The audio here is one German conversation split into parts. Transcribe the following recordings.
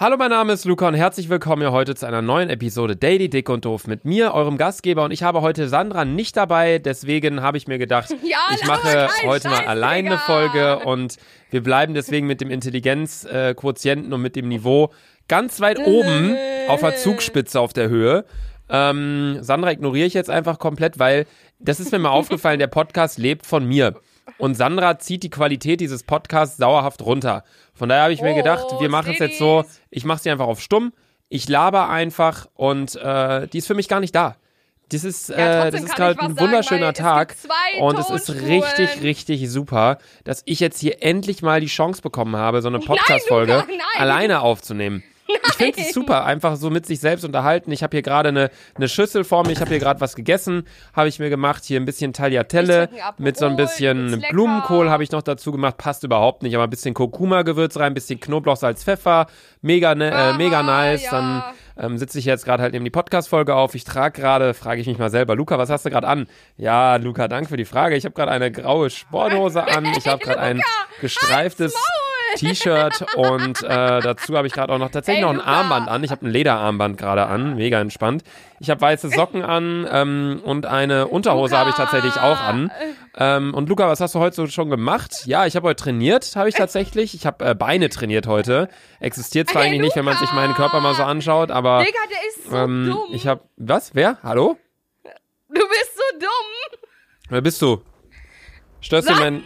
Hallo, mein Name ist Luca und herzlich willkommen hier heute zu einer neuen Episode Daily Dick und Doof mit mir, eurem Gastgeber. Und ich habe heute Sandra nicht dabei, deswegen habe ich mir gedacht, Ja, ich mache heute mal Scheiß, alleine eine. Folge und wir bleiben deswegen mit dem Intelligenzquotienten und mit dem Niveau ganz weit oben auf der Zugspitze auf der Höhe. Ähm, Sandra ignoriere ich jetzt einfach komplett, weil das ist mir mal aufgefallen, der Podcast lebt von mir. Und Sandra zieht die Qualität dieses Podcasts dauerhaft runter. Von daher habe ich mir Oh, gedacht, wir machen es jetzt so, ich mache sie einfach auf stumm, ich laber einfach und äh, die ist für mich gar nicht da. Das ist, Ja, äh, das ist gerade was ein wunderschöner es Tag zwei und es ist richtig, richtig super, dass ich jetzt hier endlich mal die Chance bekommen habe, so eine Podcast-Folge alleine aufzunehmen. Ich finde es super, einfach so mit sich selbst unterhalten. Ich habe hier gerade eine, eine Schüssel vor mir, ich habe hier gerade was gegessen, habe ich mir gemacht, hier ein bisschen Tagliatelle mit so ein bisschen. Blumenkohl habe ich noch dazu gemacht, passt überhaupt nicht, aber ein bisschen Kurkuma-Gewürz rein, ein bisschen Knoblauch, Salz, Pfeffer, mega, ne, äh, mega Ah, nice. ja. Dann ähm, sitze ich jetzt gerade halt neben die Podcast-Folge auf. Ich trage gerade, frage ich mich mal selber, Luca, was hast du gerade an? Ja, Luca, danke für die Frage. Ich habe gerade eine graue Sporthose an, ich habe gerade ein gestreiftes T-Shirt und äh, dazu habe ich gerade auch noch tatsächlich Ey, noch ein Luca. Armband an. Ich habe ein Lederarmband gerade an, mega entspannt. Ich habe weiße Socken an ähm, und eine Unterhose habe ich tatsächlich auch an. Ähm, und Luca, was hast du heute so schon gemacht? Ja, ich habe heute trainiert, habe ich tatsächlich. Ich habe äh, Beine trainiert heute. Existiert zwar Ey, eigentlich nicht, wenn man sich meinen Körper mal so anschaut, aber Digga, der ist so ähm, dumm. ich habe was? Wer? Hallo? du bist so dumm. Wer bist du? Störst du meinen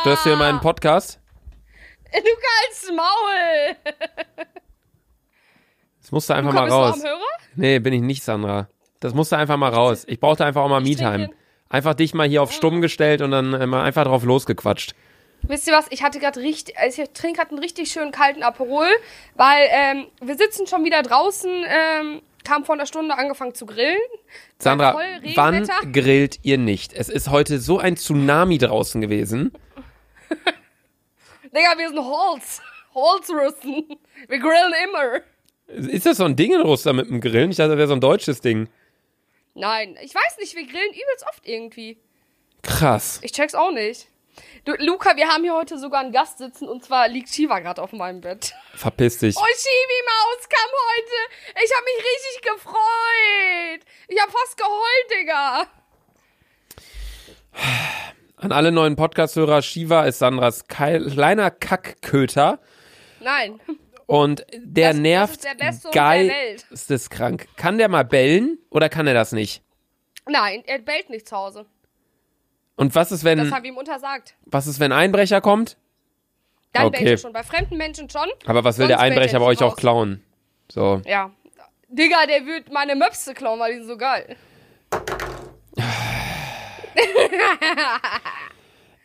Störst du hier meinen Podcast? Luca als Maul. Das musst du einfach Luca, mal bist du raus. am Hörer? Nee, bin ich nicht, Sandra. Das musst du einfach mal raus. Ich brauchte einfach auch mal Me-Time. Einfach dich mal hier auf stumm gestellt und dann äh, mal einfach drauf losgequatscht. Wisst ihr was? Ich hatte gerade richtig, also ich trinke gerade einen richtig schönen kalten Aperol, weil ähm, wir sitzen schon wieder draußen, ähm, haben vor einer Stunde angefangen zu grillen. Sandra, wann grillt ihr nicht? Es ist heute so ein Tsunami draußen gewesen. Digga, wir sind Holz. Holzrüsten. Wir grillen immer. Ist das so ein Ding in Russland mit dem Grillen? Ich dachte, das wäre so ein deutsches Ding. Nein, ich weiß nicht, wir grillen übelst oft irgendwie. Krass. Ich check's auch nicht. Du, Luca, wir haben hier heute sogar einen Gast sitzen und zwar liegt Shiva gerade auf meinem Bett. Verpiss dich. Oh, Shivi Maus kam heute. Ich habe mich richtig gefreut. Ich habe fast geheult, Digga. An alle neuen Podcast-Hörer, Shiva ist Sandras kleiner Kackköter. Nein. Und der Das- das nervt ist der beste Hund der Welt. Ist das krank. Kann der mal bellen oder kann er das nicht? Nein, er bellt nicht zu Hause. Und was ist, wenn, Das haben wir ihm untersagt. was ist, wenn ein Einbrecher kommt? Dann Okay. bellt er schon. Bei fremden Menschen schon. Aber was will der er Einbrecher bei euch auch klauen? So. Ja. Digga, der wird meine Möpse klauen, weil die sind so geil.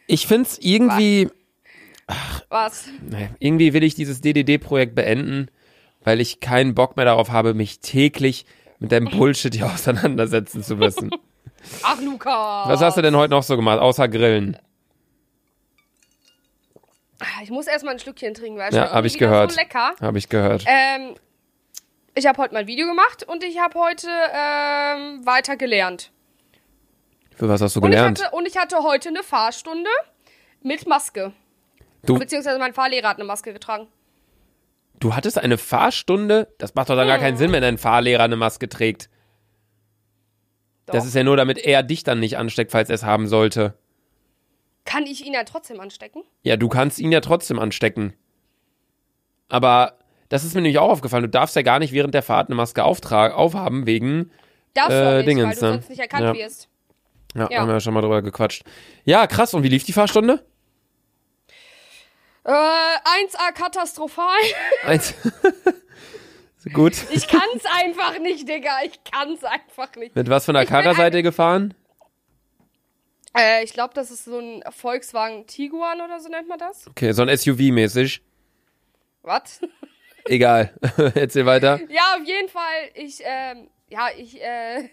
Ich find's irgendwie, Was? nee, irgendwie will ich dieses DDD-Projekt beenden, weil ich keinen Bock mehr darauf habe, mich täglich mit deinem Bullshit hier auseinandersetzen zu müssen. Ach, Luca. Was hast du denn heute noch so gemacht, außer Grillen? Ich muss erstmal ein Schlückchen trinken, weil es Ja, hab ich gehört. so lecker. Habe ich gehört. Ähm, ich habe heute mal ein Video gemacht und ich habe heute ähm, weiter gelernt. Für was hast du Und ich, gelernt? hatte, und ich hatte heute eine Fahrstunde mit Maske. Du, Beziehungsweise mein Fahrlehrer hat eine Maske getragen. du hattest eine Fahrstunde? Das macht doch dann gar Hm. keinen Sinn, wenn dein Fahrlehrer eine Maske trägt. Das Doch. ist ja nur, damit er dich dann nicht ansteckt, falls er es haben sollte. Kann ich ihn ja trotzdem anstecken? Ja, du kannst ihn ja trotzdem anstecken. Aber das ist mir nämlich auch aufgefallen. Du darfst ja gar nicht während der Fahrt eine Maske aufhaben, wegen. Darfst Äh, du nicht, Dingens, weil du ne? sonst nicht erkannt Ja. wirst. Ja, Ja. haben wir ja schon mal drüber gequatscht. Ja, krass. Und wie lief die Fahrstunde? Äh, 1A katastrophal. Eins. Gut. Ich kann's einfach nicht, Digga. Ich kann's einfach nicht. Mit was für einer Karre seid ihr gefahren? Äh, ich glaube, das ist so ein Volkswagen Tiguan oder so nennt man das. Okay, so ein SUV-mäßig. Was? Egal. Erzähl weiter. Ja, auf jeden Fall. Ich, ähm, ja, ich, äh,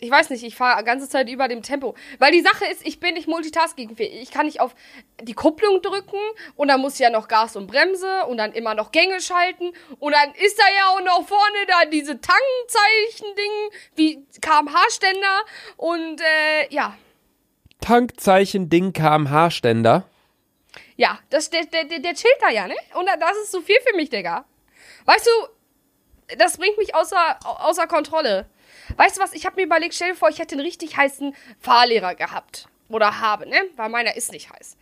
ich weiß nicht, ich fahre ganze Zeit über dem Tempo. Weil die Sache ist, ich bin nicht multitaskingfähig. Ich kann nicht auf die Kupplung drücken und dann muss ich ja noch Gas und Bremse und dann immer noch Gänge schalten und dann ist da ja auch noch vorne da diese Tangenzeichen-Ding wie kmh-Ständer und, äh, ja. Tankzeichen Ding kmh-Ständer. Ja, das, der, der, der, der chillt da ja, ne? Und das ist zu viel für mich, Digga. Weißt du, das bringt mich außer, außer Kontrolle. Weißt du was, ich habe mir überlegt, stell dir vor, ich hätte einen richtig heißen Fahrlehrer gehabt. Oder habe, ne? Weil meiner ist nicht heiß.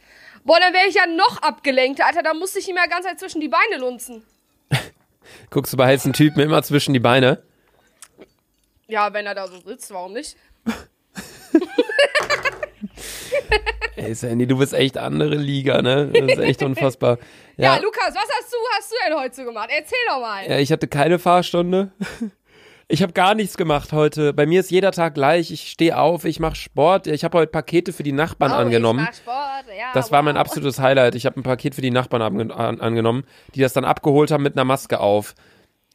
Boah, dann wäre ich ja noch abgelenkt, Alter. Da musste ich ihm ja ganz Zeit zwischen die Beine lunzen. Guckst du bei heißen Typen immer zwischen die Beine? Ja, wenn er da so sitzt, warum nicht? Ey, Sandy, du bist echt andere Liga, ne? Das ist echt unfassbar. Ja, Ja, Lukas, was hast du, hast du denn heute so gemacht? Erzähl doch mal. ja ich hatte keine Fahrstunde. Ich habe gar nichts gemacht heute. Bei mir ist jeder Tag gleich. Ich stehe auf, ich mache Sport. Ich habe heute Pakete für die Nachbarn Oh, angenommen. Ich mach Sport. Ja, Das war mein wow. absolutes Highlight. Ich habe ein Paket für die Nachbarn ange an angenommen, die das dann abgeholt haben mit einer Maske auf.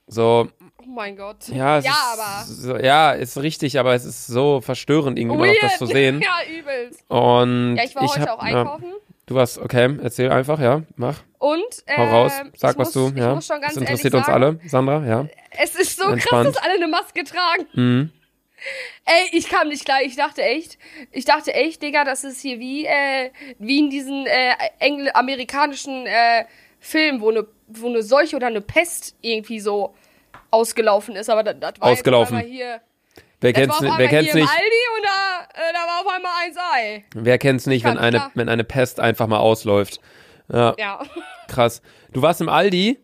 So, Oh mein Gott. ja, ja ist, aber. So, ja, ist richtig, aber es ist so verstörend irgendwie auch das zu sehen. ja, übelst. Und Ja, ich war heute hab, auch einkaufen. Du warst, okay, erzähl einfach, ja, mach. Und. Hau raus, ähm, sag was muss, du, ja. Das interessiert uns sagen, alle, Sandra, ja. Es ist so Entspannt. krass, dass alle eine Maske tragen. Mhm. Ey, ich kam nicht klar. Ich dachte echt, ich dachte echt, Digga, das ist hier wie, äh, wie in diesen äh, engl amerikanischen äh, Filmen, wo eine wo eine Seuche oder eine Pest irgendwie so ausgelaufen ist. Aber das, das war Ausgelaufen. Jetzt hier, Wer war kennt's, einmal wer kennt's nicht? Aldi und da, äh, da war auf einmal ein Ei. Wer kennt's nicht, wenn eine, klar. wenn eine Pest einfach mal ausläuft? Ja, Ja. krass. Du warst im Aldi?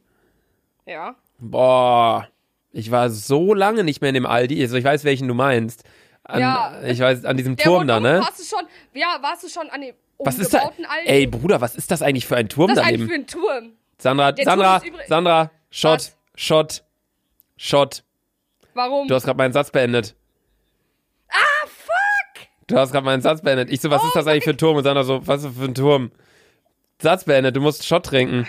ja. Boah, ich war so lange nicht mehr in dem Aldi. Also ich weiß, welchen du meinst. An, Ja. Ich weiß, an diesem Der Turm da, ne? Warst du schon, ja, warst du schon an dem Was ist da? Aldi? Ey, Bruder, was ist das eigentlich für ein Turm das ist eigentlich für einen Turm. Sandra, Der Turm Sandra, übrig- Sandra, Shot, Was? Shot, Shot. Warum? Du hast gerade meinen Satz beendet. Du hast gerade meinen Satz beendet. Ich so, was Oh ist das eigentlich für ein Turm? Und Sandra so, was ist das für ein Turm? Satz beendet, du musst Shot trinken.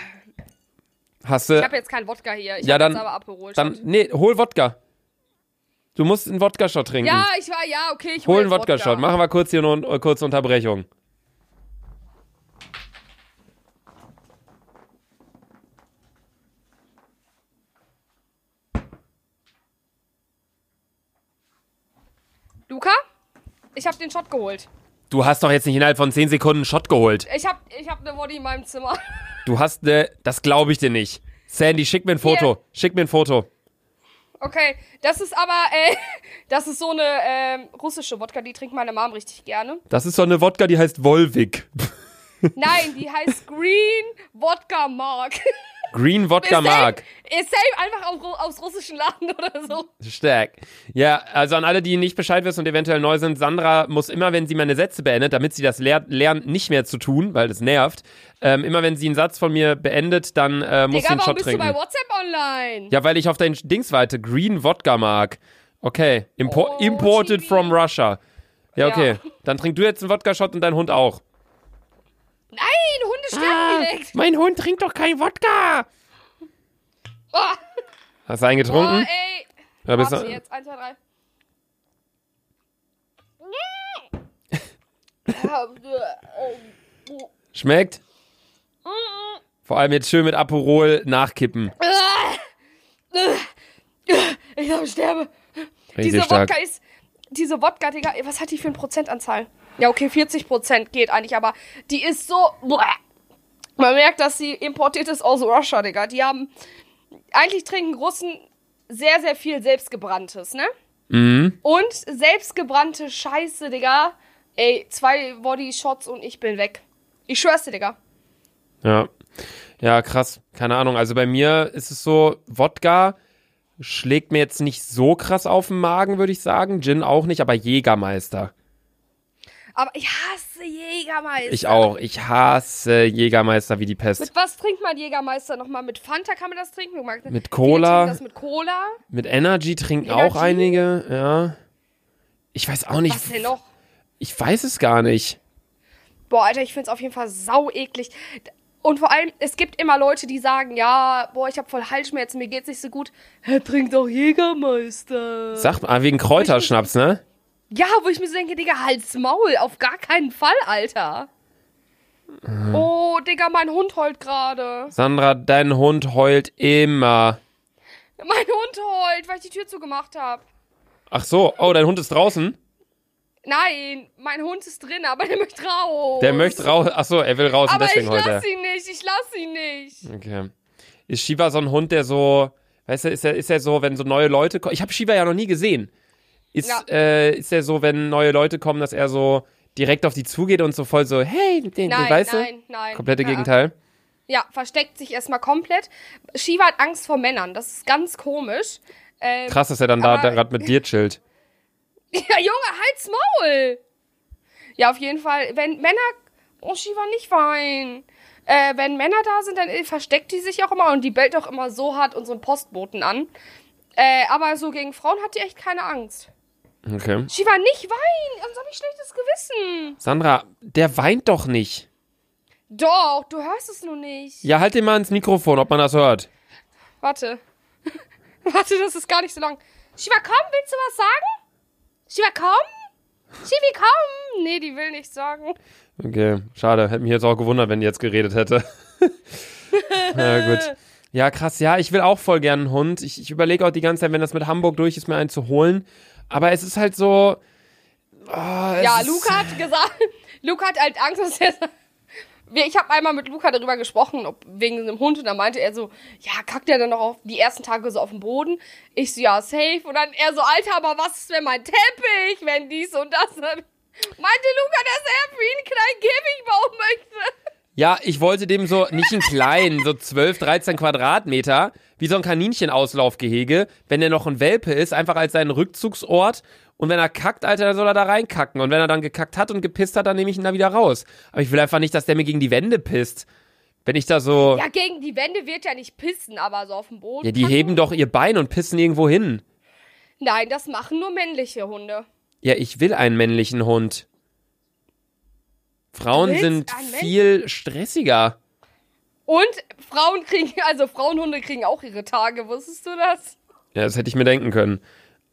Hast Ich du, habe jetzt keinen Wodka hier. Ich Ja, dann- jetzt aber abgeholt. dann, nee, hol Wodka. Du musst einen Wodka-Shot trinken. Ja, ich war, ja, okay, ich hol hol einen Wodka-Shot. Machen wir kurz hier noch eine kurze Unterbrechung. Luca, ich habe den Shot geholt. Du hast doch jetzt nicht innerhalb von 10 Sekunden einen Shot geholt. Ich habe ich hab eine Body in meinem Zimmer. Du hast ne, das glaube ich dir nicht. Sandy, schick mir ein Foto. Schick mir ein Foto. Okay, das ist aber, äh, das ist so eine ähm, russische Wodka, die trinkt meine Mom richtig gerne. Das ist so eine Wodka, die heißt Volvic. Nein, die heißt Green Wodka Mark. Green Wodka Mark. safe einfach auf, Ru- aus russischen Laden oder so. Stark. Ja, also an alle, die nicht Bescheid wissen und eventuell neu sind, Sandra muss immer, wenn sie meine Sätze beendet, damit sie das ler lernt, nicht mehr zu tun, weil das nervt, ähm, immer wenn sie einen Satz von mir beendet, dann äh, muss sie Digga, einen warum Shot bist trinken. du bei WhatsApp online? Ja, weil ich auf dein Dings warte. Green Wodka Mark. Okay. Impo Oh, imported Chibi. from Russia. Ja, okay. Ja. Dann trink du jetzt einen Wodka-Shot und dein Hund auch. Nein, Direkt. Mein Hund trinkt doch kein Wodka. Oh, Hast du einen oh getrunken? ey. Ja, bist du- jetzt, eins, zwei, drei. Oh. Schmeckt? Vor allem jetzt schön mit Aperol nachkippen. Ich glaube, ich sterbe. Richtig Diese stark. Wodka ist. Diese Wodka, Digga, was hat die für eine Prozentanzahl? Ja, okay, 40 Prozent geht eigentlich, aber die ist so. Man merkt, dass sie importiert ist aus Russia, Digga. Die haben. Eigentlich trinken Russen sehr, sehr viel selbstgebranntes, ne? Mhm. Und selbstgebrannte Scheiße, Digga. Ey, zwei Body-Shots und ich bin weg. Ich schwör's dir, Digga. Ja. Ja, krass. Keine Ahnung. Also bei mir ist es so, Wodka schlägt mir jetzt nicht so krass auf den Magen, würde ich sagen. Gin auch nicht, aber Jägermeister. Aber ich hasse Jägermeister. Ich auch. Ich hasse Jägermeister wie die Pest. Mit was trinkt man Jägermeister nochmal? Mit Fanta kann man das trinken? Du magst- Mit Cola. Das mit Cola? Mit Energy trinken Energy? auch einige, ja. Ich weiß auch nicht. Was denn noch? Ich weiß es gar nicht. Boah, Alter, ich find's auf jeden Fall sau eklig. Und vor allem, es gibt immer Leute, die sagen, ja, boah, ich hab voll Halsschmerzen, mir geht's nicht so gut. Er trinkt doch Jägermeister. Sag mal, wegen Kräuterschnaps, ne? Ja, wo ich mir so denke, Digga, halt's Maul, auf gar keinen Fall, Alter. Mhm. Oh, Digga, mein Hund heult gerade. Sandra, dein Hund heult immer. Mein Hund heult, weil ich die Tür zugemacht habe. Ach so, oh, dein Hund ist draußen? Nein, mein Hund ist drin, aber der möchte raus. Der möchte raus. Ach so, er will raus und Aber ich deswegen heult er. lass ihn nicht, ich lass ihn nicht. Okay. Ist Shiva so ein Hund, der so, weißt du, ist er, ist er so, wenn so neue Leute kommen? Ich habe Shiva ja noch nie gesehen. Ist, Ja. äh, ist er so, wenn neue Leute kommen, dass er so direkt auf die zugeht und so voll so, hey, den, Nein, weißt nein, nein. du? Komplette Ja. Gegenteil. Ja, versteckt sich erstmal komplett. Shiva hat Angst vor Männern. Das ist ganz komisch. Ähm, Krass, dass er dann da gerade mit dir chillt. Ja, Junge, halt's Maul! Ja, auf jeden Fall, wenn Männer. Oh, Shiva, nicht weinen. Äh, wenn Männer da sind, dann äh, versteckt die sich auch immer und die bellt auch immer so hart unseren Postboten an. Äh, aber so gegen Frauen hat die echt keine Angst. Okay. Shiva, nicht weinen, sonst hab ich schlechtes Gewissen. Sandra, der weint doch nicht. Doch, du hörst es nur nicht. Ja, halt dir mal ins Mikrofon, ob man das hört. Warte. Warte, das ist gar nicht so lang. Shiva, komm, willst du was sagen? Shiva, komm? Shivi, komm! Nee, die will nichts sagen. Okay, schade. Hätte mich jetzt auch gewundert, wenn die jetzt geredet hätte. Na gut. Ja, krass. Ja, ich will auch voll gern einen Hund. Ich, ich überlege auch die ganze Zeit, wenn das mit Hamburg durch ist, mir einen zu holen. Aber es ist halt so. Oh, Ja, Luca hat gesagt, Luca hat halt Angst, dass er. Ich habe einmal mit Luca darüber gesprochen, ob wegen einem Hund, und da meinte er so, ja, kackt er dann noch auf die ersten Tage so auf den Boden? Ich so, ja, safe. Und dann er so, Alter, aber was ist, wenn mein Teppich, wenn dies und das? Dann meinte Luca, dass er für ihn einen kleinen Käfig bauen möchte. Ja, ich wollte dem so, nicht einen kleinen, so 12, 13 Quadratmeter, wie so ein Kaninchenauslaufgehege, wenn er noch ein Welpe ist, einfach als seinen Rückzugsort. Und wenn er kackt, Alter, dann soll er da reinkacken. Und wenn er dann gekackt hat und gepisst hat, dann nehme ich ihn da wieder raus. Aber ich will einfach nicht, dass der mir gegen die Wände pisst. Wenn ich da so. Ja, gegen die Wände wird ja nicht pissen, aber so auf dem Boden. Ja, die heben doch ihr Bein und pissen irgendwo hin. Nein, das machen nur männliche Hunde. Ja, ich will einen männlichen Hund. Frauen sind viel stressiger. Und Frauen kriegen, also Frauenhunde kriegen auch ihre Tage, wusstest du das? Ja, das hätte ich mir denken können.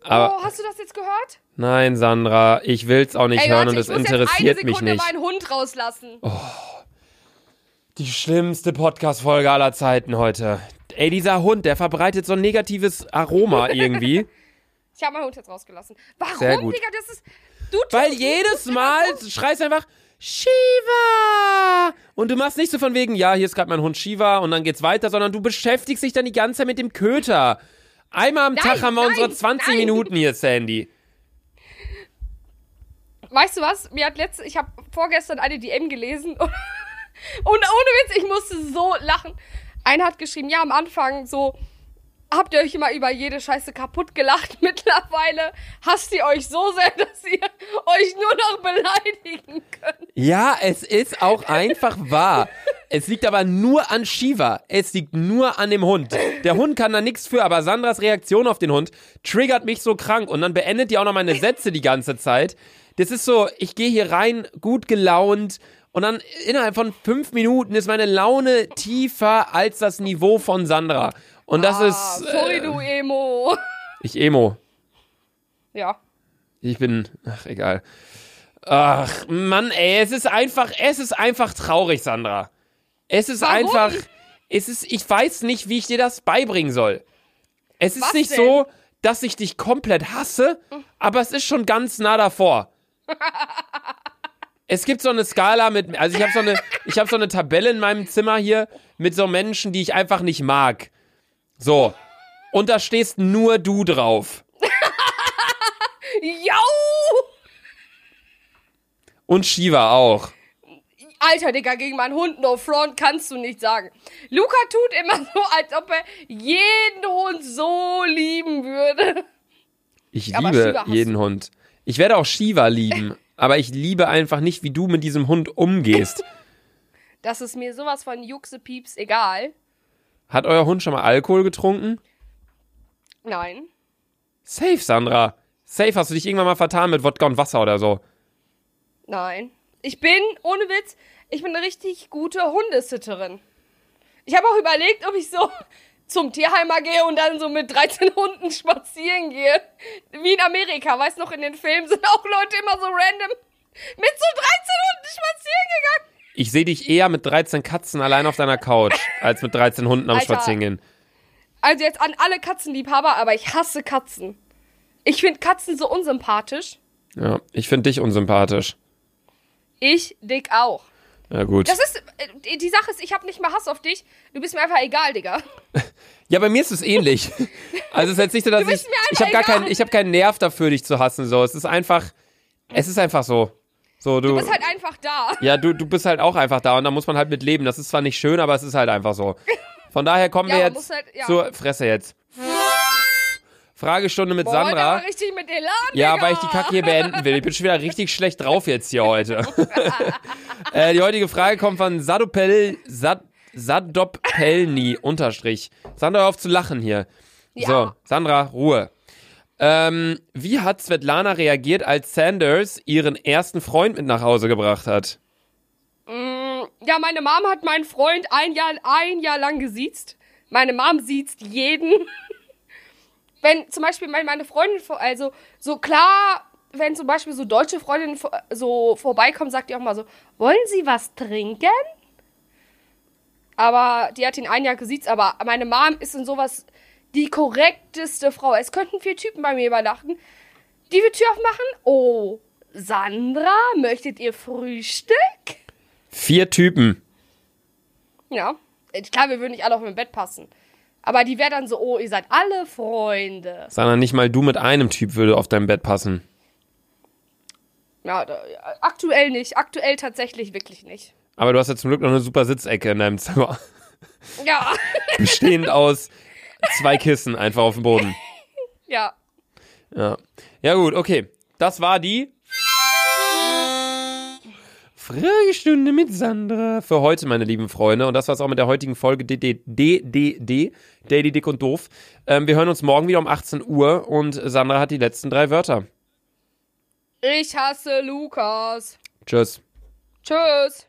Aber oh, hast du das jetzt gehört? nein, Sandra, ich will's auch nicht Ey, hören warte, und es ich muss interessiert mich Sekunde nicht. Oh. meinen Hund rauslassen. Die schlimmste Podcast-Folge aller Zeiten heute. Ey, dieser Hund, der verbreitet so ein negatives Aroma irgendwie. Ich habe meinen Hund jetzt rausgelassen. Warum, Sehr gut. Digga? Das ist. Du Weil jedes Mal schreist einfach Shiva! Und du machst nicht so von wegen, ja, hier ist gerade mein Hund Shiva und dann geht's weiter, sondern du beschäftigst dich dann die ganze Zeit mit dem Köter. Einmal am Nein, Tag haben wir nein, unsere 20 nein. Minuten hier, Sandy. Weißt du was? Mir hat letzte, ich habe vorgestern eine DM gelesen und, und ohne Witz, ich musste so lachen. Einer hat geschrieben, ja, am Anfang so, habt ihr euch immer über jede Scheiße kaputt gelacht. Mittlerweile hasst ihr euch so sehr, dass ihr euch nur noch beleidigen könnt. Ja, es ist auch einfach wahr. Es liegt aber nur an Shiva. Es liegt nur an dem Hund. Der Hund kann da nichts für, aber Sandras Reaktion auf den Hund triggert mich so krank und dann beendet die auch noch meine Sätze die ganze Zeit. Das ist so, ich gehe hier rein, gut gelaunt und dann innerhalb von fünf Minuten ist meine Laune tiefer als das Niveau von Sandra. Und das Ah, ist. sorry, Äh, du Emo. ich Emo. Ja. Ich bin. Ach, egal. Ach, Mann, ey, es ist einfach, es ist einfach traurig, Sandra. Es ist Warum? einfach. Es ist, ich weiß nicht, wie ich dir das beibringen soll. Es ist Was nicht denn? so, dass ich dich komplett hasse, aber es ist schon ganz nah davor. Es gibt so eine Skala mit, also ich habe so eine, ich habe so eine Tabelle in meinem Zimmer hier mit so Menschen, die ich einfach nicht mag. So. Und da stehst nur du drauf. Yo! Und Shiva auch. Alter, Digga, gegen meinen Hund No Front kannst du nicht sagen. Luca tut immer so, als ob er jeden Hund so lieben würde. Ich Aber liebe jeden Hund. Ich werde auch Shiva lieben, aber ich liebe einfach nicht, wie du mit diesem Hund umgehst. Das ist mir sowas von Juxepieps egal. Hat euer Hund schon mal Alkohol getrunken? Nein. Safe, Sandra. Safe hast du dich irgendwann mal vertan mit Wodka und Wasser oder so. Nein. Ich bin, ohne Witz, ich bin eine richtig gute Hundesitterin. Ich habe auch überlegt, ob ich so zum Tierheimer gehe und dann so mit 13 Hunden spazieren gehe. Wie in Amerika, weißt du noch, in den Filmen sind auch Leute immer so random mit so 13 Hunden spazieren gegangen. Ich sehe dich eher mit 13 Katzen allein auf deiner Couch, als mit 13 Hunden am Alter. Spazierengehen. Also jetzt an alle Katzenliebhaber, aber ich hasse Katzen. Ich finde Katzen so unsympathisch. Ja, ich finde dich unsympathisch. Ich dick auch. Ja, gut. Das ist, äh, die Sache ist, ich habe nicht mal Hass auf dich. Du bist mir einfach egal, Digga. Ja, bei mir ist es ähnlich. Also es ist jetzt nicht so, dass ich, ich habe gar keinen, ich habe keinen Nerv dafür, dich zu hassen. So, es ist einfach, es ist einfach so. So, du, Du bist halt einfach da. ja, du, du bist halt auch einfach da und da muss man halt mit leben. Das ist zwar nicht schön, aber es ist halt einfach so. Von daher kommen Ja, wir jetzt halt- ja. zur Fresse jetzt. Fragestunde mit Boah, Sandra. heute richtig mit Elan, Ja, Digga. weil ich die Kacke hier beenden will. Ich bin schon wieder richtig schlecht drauf jetzt hier heute. äh, die heutige Frage kommt von Sadopel, Sad, Sadopelni, Unterstrich. Sandra, hör auf zu lachen hier. Ja. So, Sandra, Ruhe. Ähm, wie hat Svetlana reagiert, als Sanders ihren ersten Freund mit nach Hause gebracht hat? Ja, meine Mom hat meinen Freund ein Jahr, ein Jahr lang gesiezt. Meine Mom siezt jeden. wenn zum Beispiel mein- meine Freundin, also so klar, wenn zum Beispiel so deutsche Freundinnen so vorbeikommen, sagt die auch mal so, wollen Sie was trinken? Aber die hat ihn ein Jahr gesiezt, aber meine Mom ist in sowas die korrekteste Frau. Es könnten vier Typen bei mir übernachten. Die wir Tür aufmachen. Oh, Sandra, möchtet ihr Frühstück? Vier Typen. Ja. Äh, Klar, wir würden nicht alle auf mein Bett passen. Aber die wäre dann so, oh, ihr seid alle Freunde. Sandra, nicht mal du mit einem Typ würde auf dein Bett passen. Ja, da, ja, aktuell nicht. Aktuell tatsächlich wirklich nicht. Aber du hast ja zum Glück noch eine super Sitzecke in deinem Zimmer. Ja, Bestehend aus zwei Kissen einfach auf dem Boden. ja. Ja. Ja, gut, okay. Das war die Fragestunde mit Sandra für heute, meine lieben Freunde. Und das war's auch mit der heutigen Folge DDD, Daily Dick und Doof. Ähm, wir hören uns morgen wieder um 18 Uhr und Sandra hat die letzten drei Wörter. Ich hasse Lukas. Tschüss. Tschüss.